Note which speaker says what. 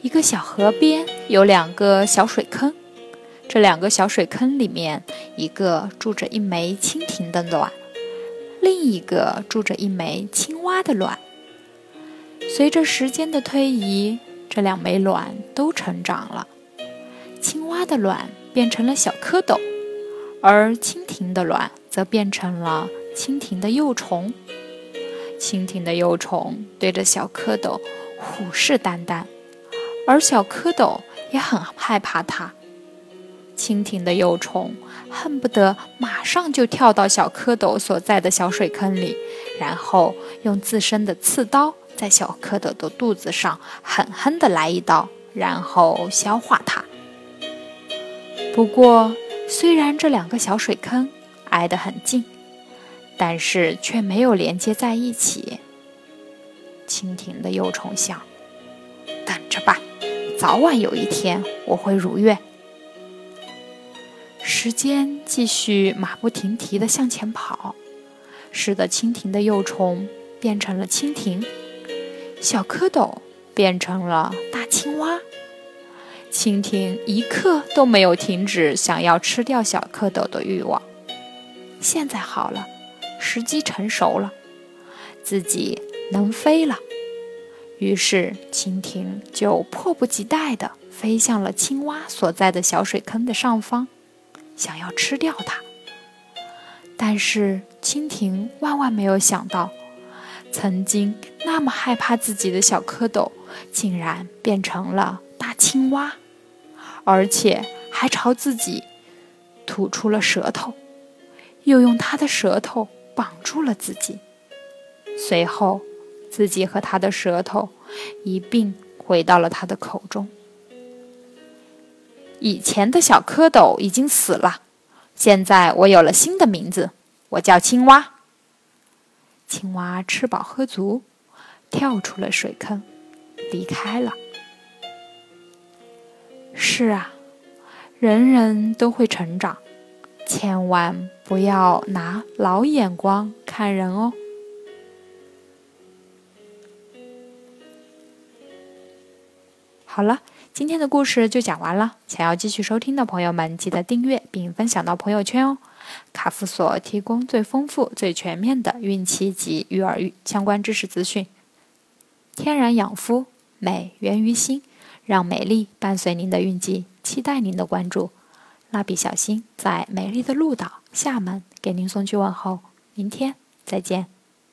Speaker 1: 一个小河边有两个小水坑，这两个小水坑里面，一个住着一枚蜻蜓的卵，另一个住着一枚青蛙的卵。随着时间的推移，这两枚卵都成长了，青蛙的卵变成了小蝌蚪，而蜻蜓的卵则变成了蜻蜓的幼虫。蜻蜓的幼虫对着小蝌蚪虎视眈眈。而小蝌蚪也很害怕它。蜻蜓的幼虫恨不得马上就跳到小蝌蚪所在的小水坑里，然后用自身的刺刀在小蝌蚪的肚子上狠狠地来一刀，然后消化它。不过，虽然这两个小水坑挨得很近，但是却没有连接在一起。蜻蜓的幼虫想：等着吧。早晚有一天，我会如愿。时间继续马不停蹄地向前跑，使得蜻蜓的幼虫变成了蜻蜓，小蝌蚪变成了大青蛙。蜻蜓一刻都没有停止想要吃掉小蝌蚪的欲望。现在好了，时机成熟了，自己能飞了。于是，蜻蜓就迫不及待地飞向了青蛙所在的小水坑的上方，想要吃掉它。但是，蜻蜓万万没有想到，曾经那么害怕自己的小蝌蚪，竟然变成了大青蛙，而且还朝自己吐出了舌头，又用它的舌头绑住了自己。随后，自己和他的舌头一并回到了他的口中。以前的小蝌蚪已经死了，现在我有了新的名字，我叫青蛙。青蛙吃饱喝足，跳出了水坑，离开了。是啊，人人都会成长，千万不要拿老眼光看人哦。好了，今天的故事就讲完了。想要继续收听的朋友们，记得订阅并分享到朋友圈哦。卡夫所提供最丰富、最全面的孕期及育儿相关知识资讯。天然养肤，美源于心，让美丽伴随您的孕期，期待您的关注。蜡笔小新在美丽的鹭岛厦门给您送去问候，明天再见。